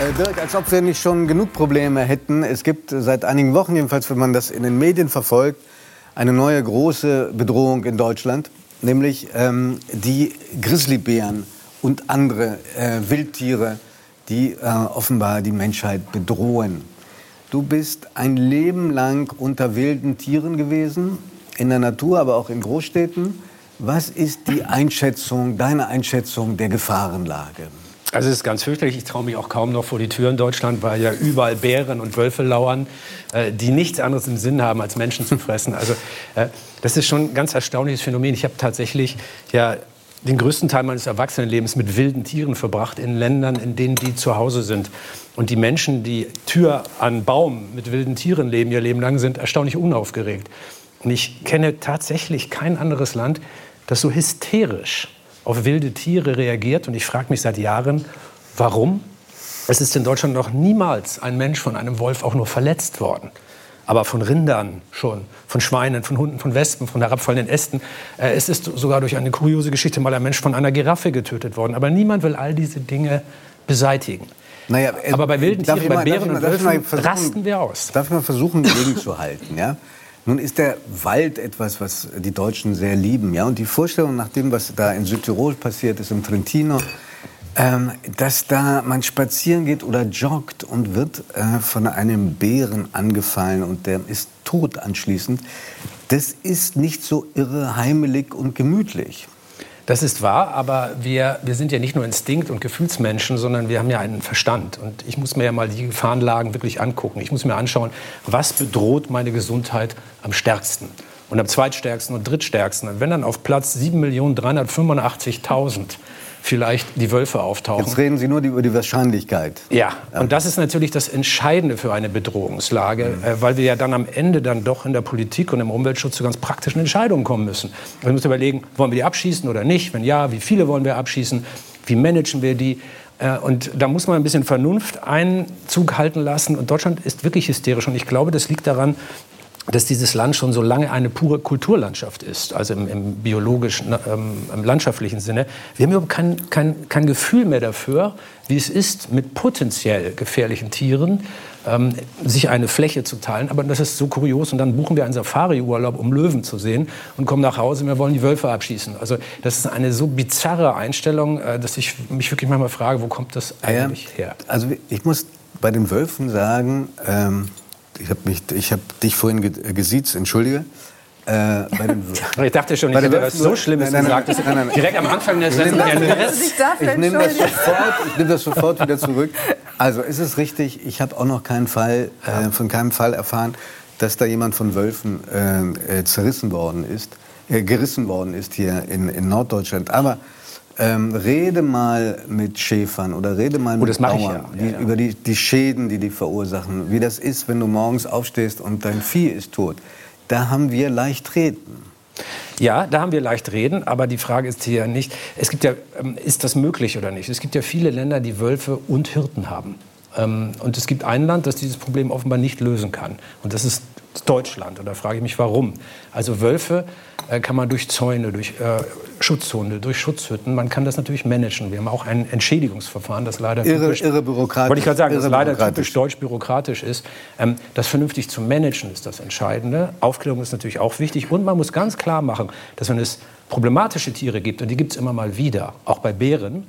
Äh, Dirk, als ob wir nicht schon genug Probleme hätten. Es gibt seit einigen Wochen, jedenfalls wenn man das in den Medien verfolgt, eine neue große Bedrohung in Deutschland, nämlich ähm, die Grizzlybären und andere äh, Wildtiere, die äh, offenbar die Menschheit bedrohen. Du bist ein Leben lang unter wilden Tieren gewesen, in der Natur, aber auch in Großstädten. Was ist die Einschätzung, deine Einschätzung der Gefahrenlage? Also es ist ganz fürchterlich. Ich traue mich auch kaum noch vor die Tür in Deutschland, weil ja überall Bären und Wölfe lauern, äh, die nichts anderes im Sinn haben, als Menschen zu fressen. Also äh, das ist schon ein ganz erstaunliches Phänomen. Ich habe tatsächlich ja den größten Teil meines Erwachsenenlebens mit wilden Tieren verbracht in Ländern, in denen die zu Hause sind. Und die Menschen, die Tür an Baum mit wilden Tieren leben, ihr Leben lang, sind erstaunlich unaufgeregt. Und ich kenne tatsächlich kein anderes Land, das so hysterisch auf wilde Tiere reagiert. Und ich frage mich seit Jahren, warum? Es ist in Deutschland noch niemals ein Mensch von einem Wolf auch nur verletzt worden. Aber von Rindern schon, von Schweinen, von Hunden, von Wespen, von herabfallenden Ästen. Äh, es ist sogar durch eine kuriose Geschichte mal ein Mensch von einer Giraffe getötet worden. Aber niemand will all diese Dinge beseitigen. Naja, äh, Aber bei wilden Tieren, bei Bären und Wölfen rasten wir aus. Darf ich mal versuchen, gegenzuhalten? Ja? Nun ist der Wald etwas, was die Deutschen sehr lieben. Ja? Und die Vorstellung nach dem, was da in Südtirol passiert ist, im Trentino, ähm, dass da man spazieren geht oder joggt und wird äh, von einem Bären angefallen und der ist tot anschließend, das ist nicht so irre heimelig und gemütlich. Das ist wahr, aber wir, wir sind ja nicht nur Instinkt- und Gefühlsmenschen, sondern wir haben ja einen Verstand. Und ich muss mir ja mal die Gefahrenlagen wirklich angucken. Ich muss mir anschauen, was bedroht meine Gesundheit am stärksten und am zweitstärksten und drittstärksten. Und wenn dann auf Platz 7.385.000 vielleicht die Wölfe auftauchen. Jetzt reden Sie nur über die Wahrscheinlichkeit. Ja, und das ist natürlich das Entscheidende für eine Bedrohungslage, mhm. äh, weil wir ja dann am Ende dann doch in der Politik und im Umweltschutz zu ganz praktischen Entscheidungen kommen müssen. Wir müssen überlegen, wollen wir die abschießen oder nicht? Wenn ja, wie viele wollen wir abschießen? Wie managen wir die? Äh, und da muss man ein bisschen Vernunft Einzug halten lassen. Und Deutschland ist wirklich hysterisch. Und ich glaube, das liegt daran, dass dieses Land schon so lange eine pure Kulturlandschaft ist, also im, im biologischen, ähm, im landschaftlichen Sinne. Wir haben überhaupt kein, kein, kein Gefühl mehr dafür, wie es ist, mit potenziell gefährlichen Tieren ähm, sich eine Fläche zu teilen. Aber das ist so kurios. Und dann buchen wir einen Safari-Urlaub, um Löwen zu sehen und kommen nach Hause, wir wollen die Wölfe abschießen. Also das ist eine so bizarre Einstellung, äh, dass ich mich wirklich manchmal frage, wo kommt das eigentlich her? Also ich muss bei den Wölfen sagen, ähm ich habe hab dich vorhin ge gesiezt, entschuldige. Äh, ich dachte schon, ich hätte was so Schlimmes nein, nein, gesagt. Nein, direkt am Anfang der Sendung. Ich nehme das, sofort, nehm das sofort wieder zurück. Also ist es richtig, ich habe auch noch keinen Fall, äh, von keinem Fall erfahren, dass da jemand von Wölfen äh, äh zerrissen worden ist, äh, gerissen worden ist hier in, in Norddeutschland. Aber ähm, rede mal mit Schäfern oder rede mal oh, mit Bauern ja. Die, ja, über die, die Schäden, die die verursachen. Wie das ist, wenn du morgens aufstehst und dein Vieh ist tot. Da haben wir leicht reden. Ja, da haben wir leicht reden, aber die Frage ist hier nicht, es gibt ja, ähm, ist das möglich oder nicht? Es gibt ja viele Länder, die Wölfe und Hirten haben. Ähm, und es gibt ein Land, das dieses Problem offenbar nicht lösen kann. Und das ist Deutschland. Und da frage ich mich, warum. Also Wölfe äh, kann man durch Zäune, durch äh, Schutzhunde, durch Schutzhütten, man kann das natürlich managen. Wir haben auch ein Entschädigungsverfahren, das leider irre, typisch, irre bürokratisch, wollte ich gerade sagen, das leider typisch deutsch bürokratisch ist. Ähm, das vernünftig zu managen ist das Entscheidende. Aufklärung ist natürlich auch wichtig und man muss ganz klar machen, dass wenn es problematische Tiere gibt, und die gibt es immer mal wieder, auch bei Bären,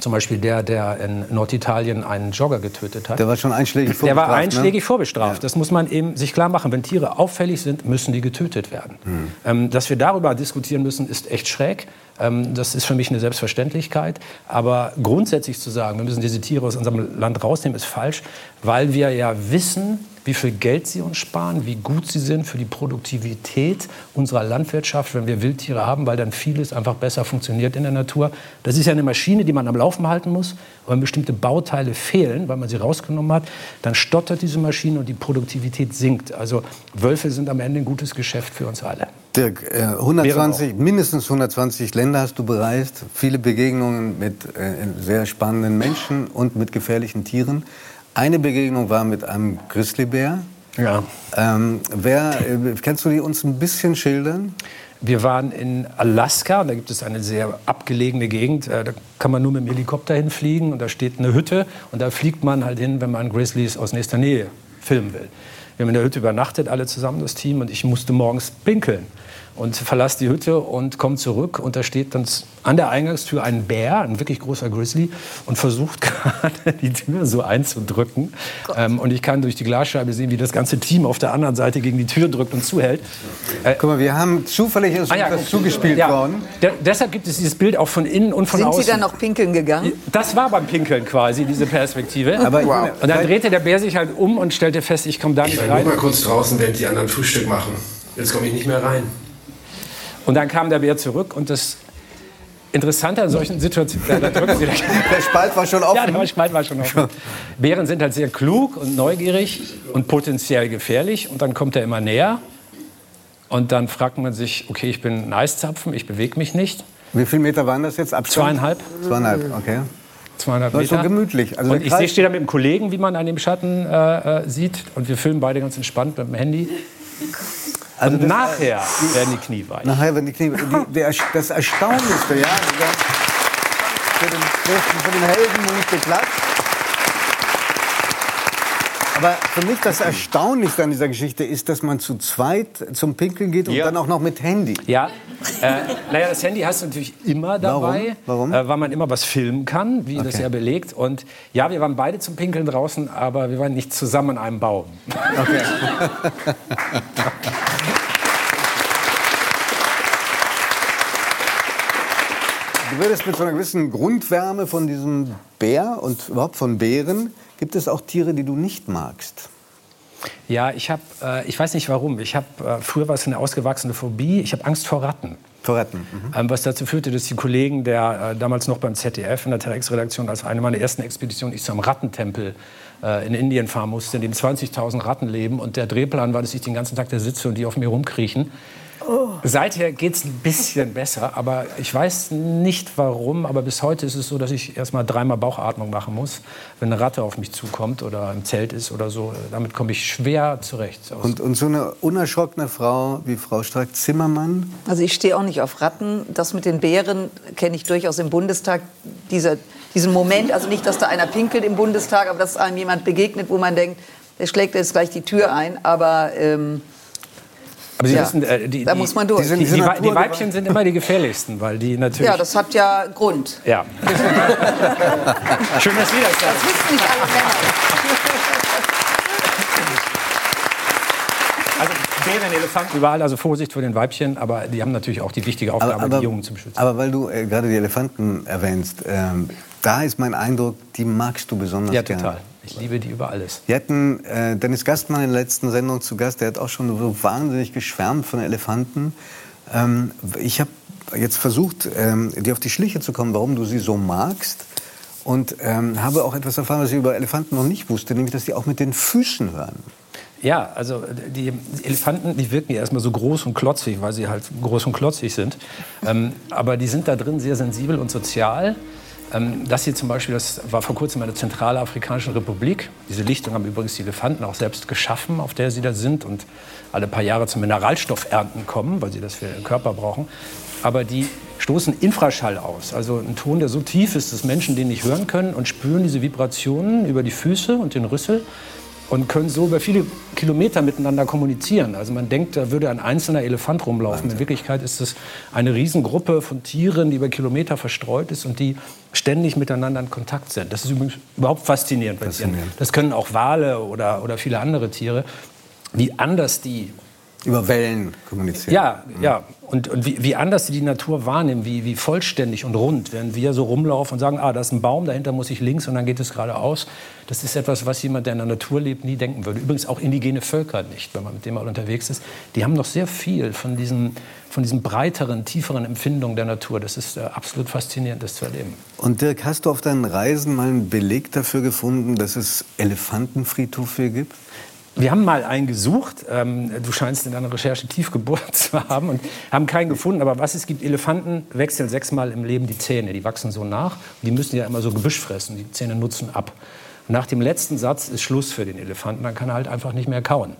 zum Beispiel der, der in Norditalien einen Jogger getötet hat. Der war schon einschlägig vorbestraft. Der war ne? einschlägig ne? vorbestraft. Ja. Das muss man eben sich klar machen. Wenn Tiere auffällig sind, müssen die getötet werden. Hm. Ähm, dass wir darüber diskutieren müssen, ist echt schräg. Ähm, das ist für mich eine Selbstverständlichkeit. Aber grundsätzlich zu sagen, wir müssen diese Tiere aus unserem Land rausnehmen, ist falsch, weil wir ja wissen, wie viel Geld sie uns sparen, wie gut sie sind für die Produktivität unserer Landwirtschaft, wenn wir Wildtiere haben, weil dann vieles einfach besser funktioniert in der Natur. Das ist ja eine Maschine, die man am Laufen halten muss. Und wenn bestimmte Bauteile fehlen, weil man sie rausgenommen hat, dann stottert diese Maschine und die Produktivität sinkt. Also Wölfe sind am Ende ein gutes Geschäft für uns alle. Dirk, 120, äh, mindestens 120 Länder hast du bereist, viele Begegnungen mit äh, sehr spannenden Menschen und mit gefährlichen Tieren. Eine Begegnung war mit einem Grizzlybär. Ja. Ähm, wer, äh, kannst du die uns ein bisschen schildern? wir waren in Alaska, da gibt es eine sehr abgelegene Gegend. Äh, da kann man nur mit dem Helikopter hinfliegen und da steht eine Hütte und da fliegt man halt hin, wenn man Grizzlies aus nächster Nähe filmen will. Wir haben in der Hütte übernachtet, alle zusammen, das Team, und ich musste morgens pinkeln und verlasse die Hütte und komme zurück und da steht dann an der Eingangstür ein Bär, ein wirklich großer Grizzly und versucht gerade die Tür so einzudrücken. Ähm, und ich kann durch die Glasscheibe sehen, wie das ganze Team auf der anderen Seite gegen die Tür drückt und zuhält. Äh, Guck mal, wir haben zufällig ist ah, ja, das zugespielt ja, worden. deshalb gibt es dieses Bild auch von innen und von Sind außen. Sind Sie dann noch pinkeln gegangen? Das war beim Pinkeln quasi, diese Perspektive. Aber wow. Und dann drehte der Bär sich halt um und stellte fest, ich komme da nicht rein. Ich war nur mal kurz draußen, während die anderen Frühstück machen. Jetzt komme ich nicht mehr rein. Und dann kam der Bär zurück und das Interessante an solchen Situationen, da Sie der Spalt war schon offen. Ja, der Spalt war schon offen. Bären sind halt sehr klug und neugierig und potenziell gefährlich und dann kommt er immer näher und dann fragt man sich, okay, ich bin ein Eiszapfen, ich bewege mich nicht. Wie viele Meter waren das jetzt? Abstand? Zweieinhalb. Zweieinhalb, okay. Zweieinhalb Meter. Das ist schon gemütlich. Also und ich stehe da mit einem Kollegen, wie man an dem Schatten äh, äh, sieht. Und wir filmen beide ganz entspannt mit dem Handy. Also das, nachher äh, werden die Knie weich. Nachher werden die Knie weich. Der, das Erstaunlichste, ja, für den, für den Helden nicht geklappt. Aber für mich das Erstaunlichste an dieser Geschichte ist, dass man zu zweit zum Pinkeln geht und ja. dann auch noch mit Handy. Ja, äh, naja, das Handy hast du natürlich immer dabei, Warum? Warum? Äh, weil man immer was filmen kann, wie okay. das ja belegt. Und ja, wir waren beide zum Pinkeln draußen, aber wir waren nicht zusammen an einem Baum. Okay. Du würdest mit so einer gewissen Grundwärme von diesem Bär und überhaupt von Bären, gibt es auch Tiere, die du nicht magst? Ja, ich habe, äh, ich weiß nicht warum. Ich habe äh, früher war es eine ausgewachsene Phobie. Ich habe Angst vor Ratten. Vor Ratten. Mhm. Ähm, was dazu führte, dass die Kollegen, der äh, damals noch beim ZDF in der Telex-Redaktion als eine meiner ersten Expeditionen, ich zu einem Rattentempel äh, in Indien fahren musste, in dem 20.000 Ratten leben. Und der Drehplan war, dass ich den ganzen Tag da sitze und die auf mir rumkriechen. Oh. Seither geht es ein bisschen besser, aber ich weiß nicht warum. Aber bis heute ist es so, dass ich erst mal dreimal Bauchatmung machen muss, wenn eine Ratte auf mich zukommt oder im Zelt ist oder so. Damit komme ich schwer zurecht. Und, und so eine unerschrockene Frau wie Frau Strack-Zimmermann? Also ich stehe auch nicht auf Ratten. Das mit den Bären kenne ich durchaus im Bundestag. Dieser, diesen Moment, also nicht, dass da einer pinkelt im Bundestag, aber dass einem jemand begegnet, wo man denkt, der schlägt jetzt gleich die Tür ein. Aber ähm, aber Sie ja. wissen, äh, die, da muss man durch. Die, die, die, die, Weibchen sind immer die gefährlichsten, weil die natürlich. Ja, das hat ja Grund. Ja. Schön, dass Sie das sagen. Das wissen nicht alle Männer. Also Bären, Elefanten, überall, also Vorsicht vor den Weibchen, aber die haben natürlich auch die wichtige Aufgabe, aber, aber, die Jungen zu beschützen. Aber weil du äh, gerade die Elefanten erwähnst, ähm, da ist mein Eindruck, die magst du besonders ja, gerne. Ja, total. Ich liebe die über alles. Wir hatten äh, Dennis Gastmann in der letzten Sendung zu Gast. Der hat auch schon so wahnsinnig geschwärmt von Elefanten. Ähm, ich habe jetzt versucht, ähm, dir auf die Schliche zu kommen, warum du sie so magst. Und ähm, habe auch etwas erfahren, was ich über Elefanten noch nicht wusste, nämlich, dass die auch mit den Füßen hören. Ja, also die Elefanten, die wirken ja erstmal so groß und klotzig, weil sie halt groß und klotzig sind. Ähm, aber die sind da drin sehr sensibel und sozial. Ähm, das hier zum Beispiel, das war vor kurzem in der Zentralafrikanischen Republik. Diese Lichtung haben übrigens die Elefanten auch selbst geschaffen, auf der sie da sind und alle paar Jahre zum Mineralstoffernten kommen, weil sie das für ihren Körper brauchen. Aber die stoßen Infraschall aus, also ein Ton, der so tief ist, dass Menschen den nicht hören können und spüren diese Vibrationen über die Füße und den Rüssel und können so über viele Kilometer miteinander kommunizieren. Also man denkt, da würde ein einzelner Elefant rumlaufen. In Wirklichkeit ist es eine Riesengruppe von Tieren, die über Kilometer verstreut ist und die ständig miteinander in Kontakt sind. Das ist übrigens überhaupt faszinierend. faszinierend. Das können auch Wale oder, oder viele andere Tiere, wie anders die über Wellen kommunizieren. Ja, mhm. ja. Und, und wie, wie, anders sie die Natur wahrnehmen, wie, wie vollständig und rund, während wir so rumlaufen und sagen, ah, da ist ein Baum, dahinter muss ich links und dann geht es geradeaus. Das ist etwas, was jemand, der in der Natur lebt, nie denken würde. Übrigens auch indigene Völker nicht, wenn man mit dem mal unterwegs ist. Die haben noch sehr viel von diesen, von diesen breiteren, tieferen Empfindungen der Natur. Das ist äh, absolut faszinierend, das zu erleben. Und Dirk, hast du auf deinen Reisen mal einen Beleg dafür gefunden, dass es Elefantenfriedhöfe gibt? Wir haben mal einen gesucht. Ähm, du scheinst in deiner Recherche tief gebohrt zu haben und haben keinen gefunden. Aber was es gibt, Elefanten wechseln sechsmal im Leben die Zähne. Die wachsen so nach. Die müssen ja immer so Gebüsch fressen. Die Zähne nutzen ab. Nach dem letzten Satz ist Schluss für den Elefanten. Dann kann er halt einfach nicht mehr kauen.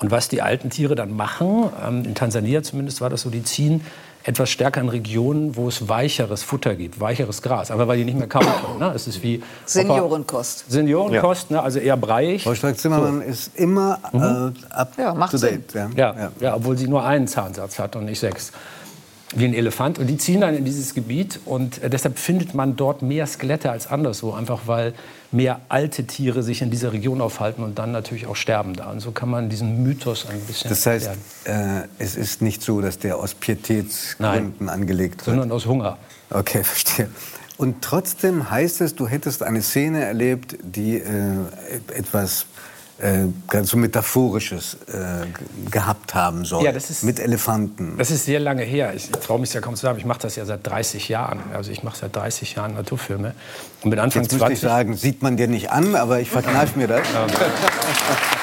Und was die alten Tiere dann machen, ähm, in Tansania zumindest war das so, die ziehen etwas stärker in Regionen, wo es weicheres Futter gibt, weicheres Gras. Aber weil die nicht mehr kauen können. Ne? Es ist wie Seniorenkost. Seniorenkost, ne? also eher breiig. Frau Stark-Zimmermann so. ist immer Mhm. äh, up Ja, macht to Sinn. date. Ja. Ja, Ja. ja. obwohl sie nur einen Zahnsatz hat und nicht sechs. Wie ein Elefant. Und die ziehen dann in dieses Gebiet und äh, deshalb findet man dort mehr Skelette als anderswo. Einfach weil mehr alte Tiere sich in dieser Region aufhalten und dann natürlich auch sterben da. Und so kann man diesen Mythos ein bisschen Das heißt, äh, es ist nicht so, dass der aus Pietätsgründen angelegt wird. Sondern aus Hunger. Okay, verstehe. Und trotzdem heißt es, du hättest eine Szene erlebt, die äh, etwas äh, ganz so Metaphorisches äh, gehabt haben soll. Ja, das ist- Mit Elefanten. Das ist sehr lange her. Ich traue mich ja kaum zu sagen. Ich mache das ja seit 30 Jahren. Also ich mache seit 30 Jahren Naturfilme. Und mit Anfang Jetzt müsste ich 20 sagen, sieht man dir nicht an, aber ich verkneife mir das.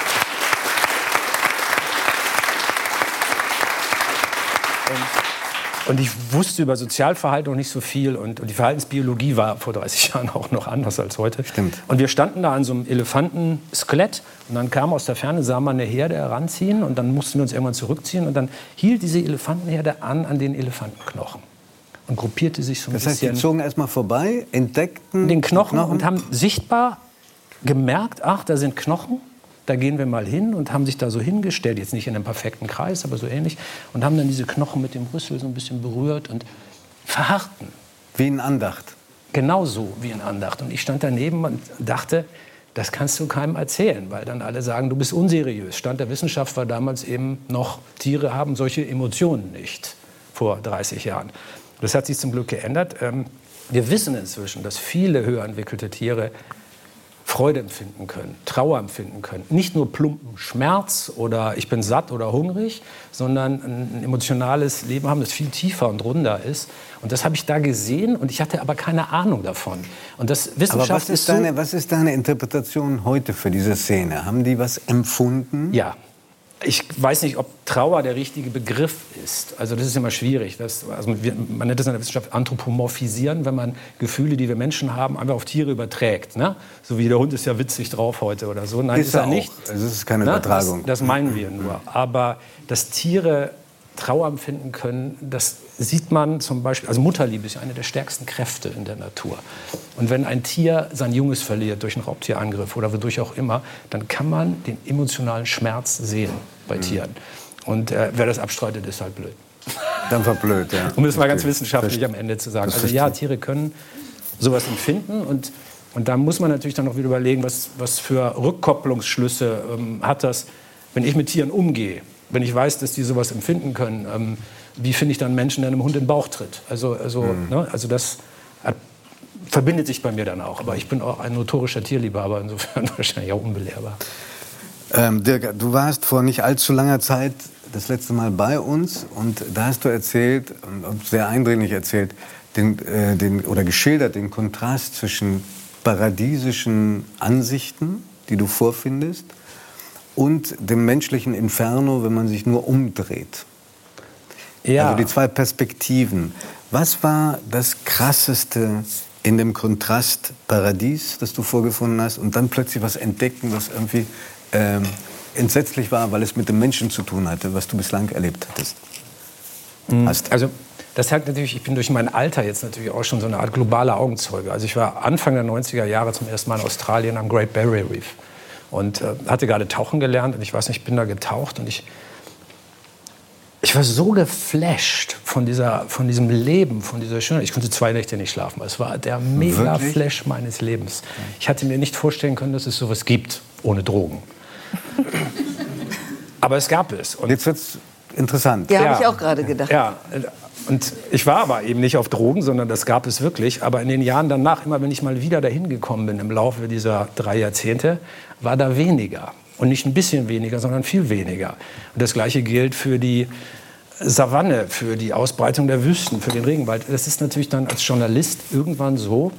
Und ich wusste über Sozialverhalten noch nicht so viel. Und, und die Verhaltensbiologie war vor 30 Jahren auch noch anders als heute. Stimmt. Und wir standen da an so einem Elefantenskelett. Und dann kam aus der Ferne, sah man eine Herde heranziehen. Und dann mussten wir uns irgendwann zurückziehen. Und dann hielt diese Elefantenherde an an den Elefantenknochen. Und gruppierte sich so ein Das heißt, die bisschen zogen erstmal vorbei, entdeckten den Knochen, und haben sichtbar gemerkt, ach, da sind Knochen. Da gehen wir mal hin und haben sich da so hingestellt, jetzt nicht in einem perfekten Kreis, aber so ähnlich, und haben dann diese Knochen mit dem Rüssel so ein bisschen berührt und verharrten. wie in Andacht. Genauso wie in Andacht. Und ich stand daneben und dachte, das kannst du keinem erzählen, weil dann alle sagen, du bist unseriös. Stand der Wissenschaft war damals eben noch, Tiere haben solche Emotionen nicht, vor 30 Jahren. Das hat sich zum Glück geändert. Ähm, Wir wissen inzwischen, dass viele höher entwickelte Tiere Freude empfinden können, Trauer empfinden können. Nicht nur plumpen Schmerz oder ich bin satt oder hungrig, sondern ein emotionales Leben haben, das viel tiefer und runder ist. Und das habe ich da gesehen und ich hatte aber keine Ahnung davon. Und das Aber Wissenschaft was ist, so, deine, was ist deine Interpretation heute für diese Szene? Haben die was empfunden? Ja. Ich weiß nicht, ob Trauer der richtige Begriff ist. Also das ist immer schwierig. Das, also man nennt das in der Wissenschaft anthropomorphisieren, wenn man Gefühle, die wir Menschen haben, einfach auf Tiere überträgt. Ne? So wie der Hund ist ja witzig drauf heute oder so. Nein, Ist ist, er er nicht. Es ist keine Ne? Übertragung. Das, das meinen wir nur. Aber dass Tiere Trauer empfinden können, das sieht man zum Beispiel, also Mutterliebe ist ja eine der stärksten Kräfte in der Natur. Und wenn ein Tier sein Junges verliert durch einen Raubtierangriff oder wodurch auch immer, dann kann man den emotionalen Schmerz sehen bei Mhm. Tieren. Und äh, wer das abstreitet, ist halt blöd. Dann war blöd, ja. Um es mal ganz wissenschaftlich am Ende zu sagen. Also ja. Tiere können sowas empfinden und, und da muss man natürlich dann noch wieder überlegen, was, was für Rückkopplungsschlüsse ähm, hat das, wenn ich mit Tieren umgehe, wenn ich weiß, dass die sowas empfinden können. Ähm, wie finde ich dann Menschen, der einem Hund in den Bauch tritt? Also, also, Mhm. ne, also das hat, verbindet sich bei mir dann auch. Aber ich bin auch ein notorischer Tierliebhaber, insofern wahrscheinlich auch unbelehrbar. Ähm, Dirk, du warst vor nicht allzu langer Zeit das letzte Mal bei uns und da hast du erzählt, sehr eindringlich erzählt, den, äh, den, oder geschildert den Kontrast zwischen paradiesischen Ansichten, die du vorfindest, und dem menschlichen Inferno, wenn man sich nur umdreht. Ja. Also die zwei Perspektiven. Was war das Krasseste in dem Kontrast Paradies, das du vorgefunden hast, und dann plötzlich was entdecken, was irgendwie ähm, entsetzlich war, weil es mit dem Menschen zu tun hatte, was du bislang erlebt hattest? Hast. Also das hat natürlich, ich bin durch mein Alter jetzt natürlich auch schon so eine Art globaler Augenzeuge. Also ich war Anfang der 90er Jahre zum ersten Mal in Australien am Great Barrier Reef und äh, hatte gerade tauchen gelernt und ich weiß nicht, ich bin da getaucht und ich ich war so geflasht von, dieser, von diesem Leben, von dieser Schönheit. Ich konnte zwei Nächte nicht schlafen. Es war der mega Wirklich? Flash meines Lebens. Ich hatte mir nicht vorstellen können, dass es sowas gibt, ohne Drogen. Aber es gab es. Und Jetzt wird's interessant. Ja, habe ich auch gerade gedacht. ja, und ich war aber eben nicht auf Drogen, sondern das gab es wirklich. Aber in den Jahren danach, immer wenn ich mal wieder dahin gekommen bin, im Laufe dieser drei Jahrzehnte, war da weniger. Und nicht ein bisschen weniger, sondern viel weniger. Und das Gleiche gilt für die Savanne, für die Ausbreitung der Wüsten, für den Regenwald. Das ist natürlich dann als Journalist irgendwann so,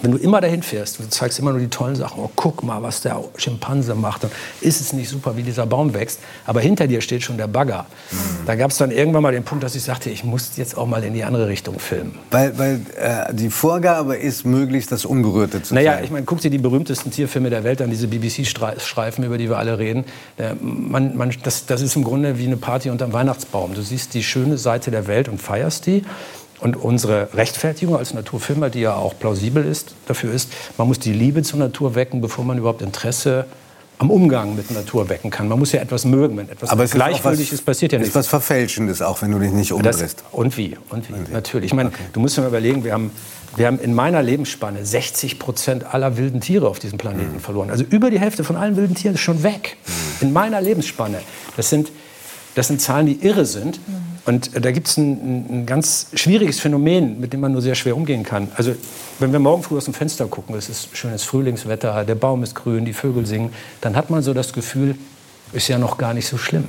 wenn du immer dahin fährst, du zeigst immer nur die tollen Sachen, oh, guck mal, was der Schimpanse macht, und ist es nicht super, wie dieser Baum wächst, aber hinter dir steht schon der Bagger. Mhm. Da gab es dann irgendwann mal den Punkt, dass ich sagte, ich muss jetzt auch mal in die andere Richtung filmen. Weil, weil äh, die Vorgabe ist, möglichst das Ungerührte zu naja, Naja, ich meine, guck dir die berühmtesten Tierfilme der Welt an, diese BBC-Streifen, über die wir alle reden. Äh, man, man, das, das ist im Grunde wie eine Party unterm Weihnachtsbaum. Du siehst die schöne Seite der Welt und feierst die. Und unsere Rechtfertigung als Naturfilmer, die ja auch plausibel ist, dafür ist, man muss die Liebe zur Natur wecken, bevor man überhaupt Interesse am Umgang mit Natur wecken kann. Man muss ja etwas mögen, wenn etwas Aber gleichgültig ist, passiert ja nichts. ist was Verfälschendes, auch wenn du dich nicht umdrehst. und wie? Und wie? Und wie? Natürlich. Ich meine, okay. du musst dir mal überlegen, wir haben, wir haben in meiner Lebensspanne 60 Prozent aller wilden Tiere auf diesem Planeten mhm. verloren. Also über die Hälfte von allen wilden Tieren ist schon weg. Mhm. In meiner Lebensspanne. Das sind, das sind Zahlen, die irre sind. Mhm. Und da gibt es ein, ein, ganz schwieriges Phänomen, mit dem man nur sehr schwer umgehen kann. Also wenn wir morgen früh aus dem Fenster gucken, es ist schönes Frühlingswetter, der Baum ist grün, die Vögel singen, dann hat man so das Gefühl, ist ja noch gar nicht so schlimm.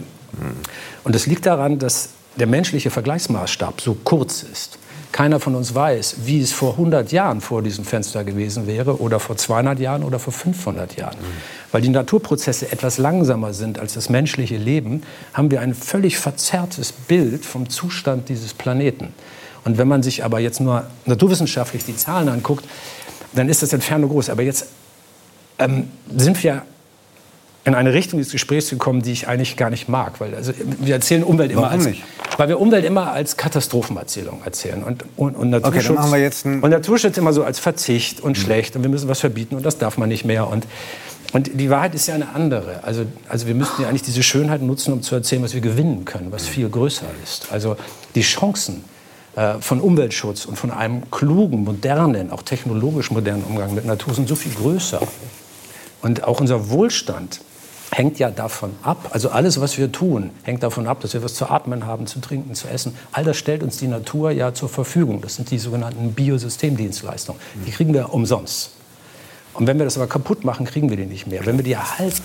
Und das liegt daran, dass der menschliche Vergleichsmaßstab so kurz ist. Keiner von uns weiß, wie es vor 100 Jahren vor diesem Fenster gewesen wäre oder vor 200 Jahren oder vor 500 Jahren. Mhm. Weil die Naturprozesse etwas langsamer sind als das menschliche Leben, haben wir ein völlig verzerrtes Bild vom Zustand dieses Planeten. Und wenn man sich aber jetzt nur naturwissenschaftlich die Zahlen anguckt, dann ist das Entfernung groß. Aber jetzt ähm, sind wir in eine Richtung des Gesprächs gekommen, die ich eigentlich gar nicht mag. Weil also, wir erzählen Umwelt immer Warum als, nicht? weil wir Umwelt immer als Katastrophenerzählung erzählen und, und, und Naturschutz, okay, dann wir jetzt und Naturschutz immer so als verzicht und mhm. schlecht und wir müssen was verbieten und das darf man nicht mehr und und die Wahrheit ist ja eine andere. Also, also wir müssten ja eigentlich diese Schönheit nutzen, um zu erzählen, was wir gewinnen können, was viel größer ist. Also die Chancen äh, von Umweltschutz und von einem klugen, modernen, auch technologisch modernen Umgang mit Natur sind so viel größer. Und auch unser Wohlstand hängt ja davon ab, also alles, was wir tun, hängt davon ab, dass wir was zu atmen haben, zu trinken, zu essen. All das stellt uns die Natur ja zur Verfügung. Das sind die sogenannten Biosystemdienstleistungen. Die kriegen wir umsonst. Und wenn wir das aber kaputt machen, kriegen wir die nicht mehr. Wenn wir die erhalten,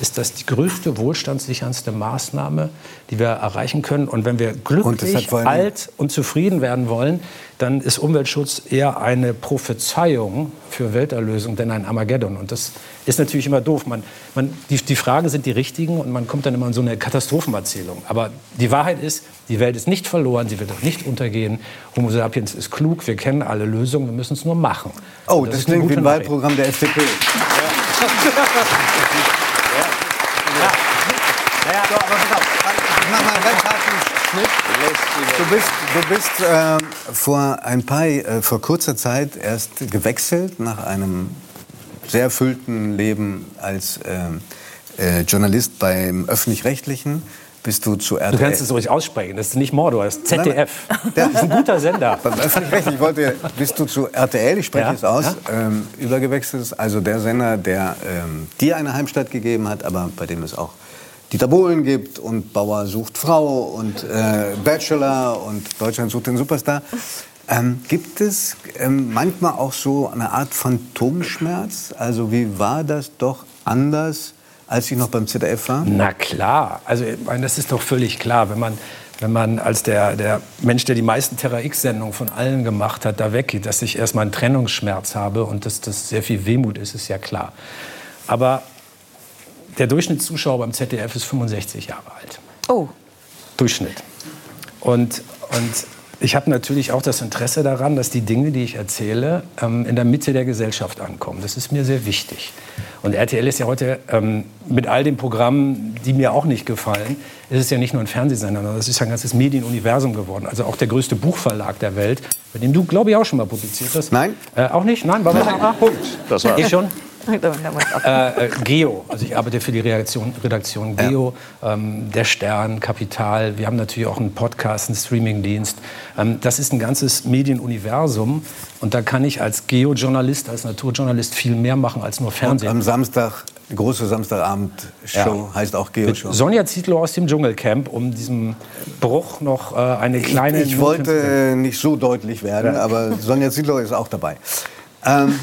ist das die größte wohlstandssicherndste Maßnahme, die wir erreichen können. Und wenn wir glücklich, und alt und zufrieden werden wollen, dann ist Umweltschutz eher eine Prophezeiung für Welterlösung, denn ein Armageddon. Und das ist natürlich immer doof. Man, man, die, die Fragen sind die richtigen und man kommt dann immer in so eine Katastrophenerzählung. Aber die Wahrheit ist, die Welt ist nicht verloren, sie wird auch nicht untergehen. Homo sapiens ist klug, wir kennen alle Lösungen, wir müssen es nur machen. Oh, das, das klingt wie ein Wahlprogramm der FDP. Ja. Naja, so, aber pass auf. Ich mach mal einen ganz harten Schnitt. Du bist, du bist äh, vor ein paar, äh, vor kurzer Zeit erst gewechselt nach einem sehr erfüllten Leben als äh, äh Journalist beim öffentlich-rechtlichen bist du zu RTL. Du kannst es ruhig aussprechen. Das ist nicht Mordor, das ist ZDF. Das ist ein guter Sender. Beim öffentlich-rechtlichen wollte, bist du zu RTL, ich spreche ja? es aus, ja? ähm, übergewechselt. Also der Sender, der ähm, dir eine Heimstatt gegeben hat, aber bei dem es auch Dieter Bohlen gibt und Bauer sucht Frau und äh, Bachelor und Deutschland sucht den Superstar. Ähm, gibt es ähm, manchmal auch so eine Art Phantomschmerz? Also wie war das doch anders, als ich noch beim ZDF war? Na klar, also ich meine, das ist doch völlig klar, wenn man wenn man als der, der Mensch, der die meisten Terra X-Sendungen von allen gemacht hat, da weggeht, dass ich erstmal einen Trennungsschmerz habe und dass das sehr viel Wehmut ist, ist ja klar. Aber der Durchschnittszuschauer beim ZDF ist 65 Jahre alt. Oh. Durchschnitt. Und, und ich habe natürlich auch das Interesse daran, dass die Dinge, die ich erzähle, ähm, in der Mitte der Gesellschaft ankommen. Das ist mir sehr wichtig. Und RTL ist ja heute ähm, mit all den Programmen, die mir auch nicht gefallen, ist es ja nicht nur ein Fernsehsender, sondern es ist ein ganzes Medienuniversum geworden. Also auch der größte Buchverlag der Welt, bei dem du, glaube ich, auch schon mal publiziert hast. Nein. Äh, auch nicht? Nein, war Nein. Punkt. Das war ich schon. Äh, äh, Geo, also ich arbeite für die Redaktion, Redaktion Geo, ja. ähm, der Stern, Kapital. Wir haben natürlich auch einen Podcast, einen Streamingdienst. Ähm, das ist ein ganzes Medienuniversum und da kann ich als Geo-Journalist, als Naturjournalist viel mehr machen als nur Fernsehen. Und am Samstag die große Samstagabend-Show ja. heißt auch Geo-Show. Sonja Zietlow aus dem Dschungelcamp, um diesem Bruch noch äh, eine kleine... Ich, ich wollte nicht so deutlich werden, ja. aber Sonja Zietlow ist auch dabei. Ähm,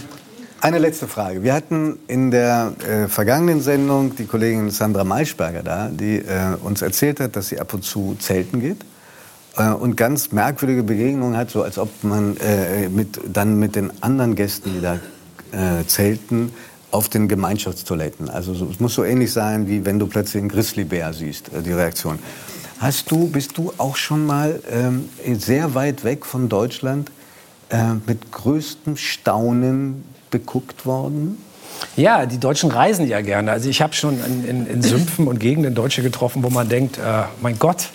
eine letzte Frage. Wir hatten in der äh, vergangenen Sendung die Kollegin Sandra Maischberger da, die äh, uns erzählt hat, dass sie ab und zu zelten geht. äh, und ganz merkwürdige Begegnungen hat, so als ob man äh, mit, dann mit den anderen Gästen, die da äh, zelten, auf den Gemeinschaftstoiletten. Also so, es muss so ähnlich sein, wie wenn du plötzlich einen Grizzlybär siehst, äh, die Reaktion. Hast du, bist du auch schon mal ähm, sehr weit weg von Deutschland mit größtem Staunen beguckt worden? Ja, die Deutschen reisen ja gerne. Also ich habe schon in, in, in, Sümpfen und Gegenden Deutsche getroffen, wo man denkt, äh, mein Gott,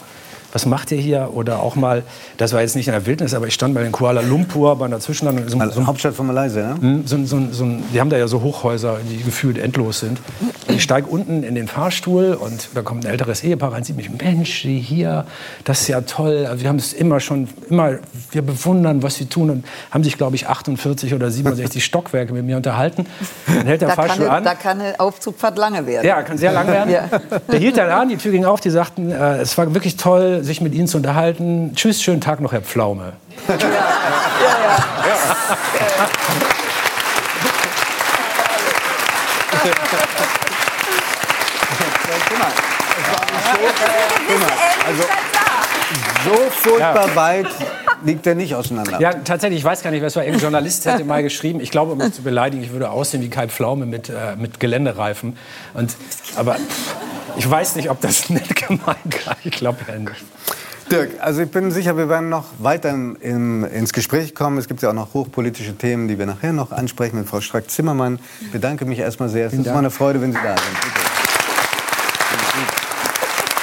was macht ihr hier? Oder auch mal, das war jetzt nicht in der Wildnis, aber ich stand mal in Kuala Lumpur bei einer Zwischenlandung. So, also, so, Hauptstadt von Malaysia, ne? So, so, so, die haben da ja so Hochhäuser, die gefühlt endlos sind. Und ich steige unten in den Fahrstuhl und da kommt ein älteres Ehepaar rein, sieht mich, Mensch, hier, das ist ja toll. Also wir haben es immer schon, immer, wir bewundern, was Sie tun und haben sich, glaube ich, 48 oder 67 Stockwerke mit mir unterhalten. Dann hält der da Fahrstuhl kann, an. Da kann der Aufzugfahrt lange werden. Ja, kann sehr lang werden. ja. Der hielt dann an, die Tür ging auf, die sagten, äh, es war wirklich toll, sich mit Ihnen zu unterhalten. Tschüss, schönen Tag noch, Herr Pflaume. Ja, ja, ja. Also, so furchtbar weit liegt er nicht auseinander. Ja, tatsächlich, ich weiß gar nicht, was war. Irgendein Journalist hätte mal geschrieben, ich glaube, um mich zu beleidigen, ich würde aussehen wie Kai Pflaume mit, äh, mit Geländereifen. Und, aber ich weiß nicht, ob das nett ja nicht. Dirk, also ich bin sicher, wir werden noch weiter im, ins Gespräch kommen. Es gibt ja auch noch hochpolitische Themen, die wir nachher noch ansprechen mit Frau Strack-Zimmermann. Ich bedanke mich erstmal sehr. Es ist immer eine Freude, wenn Sie da sind.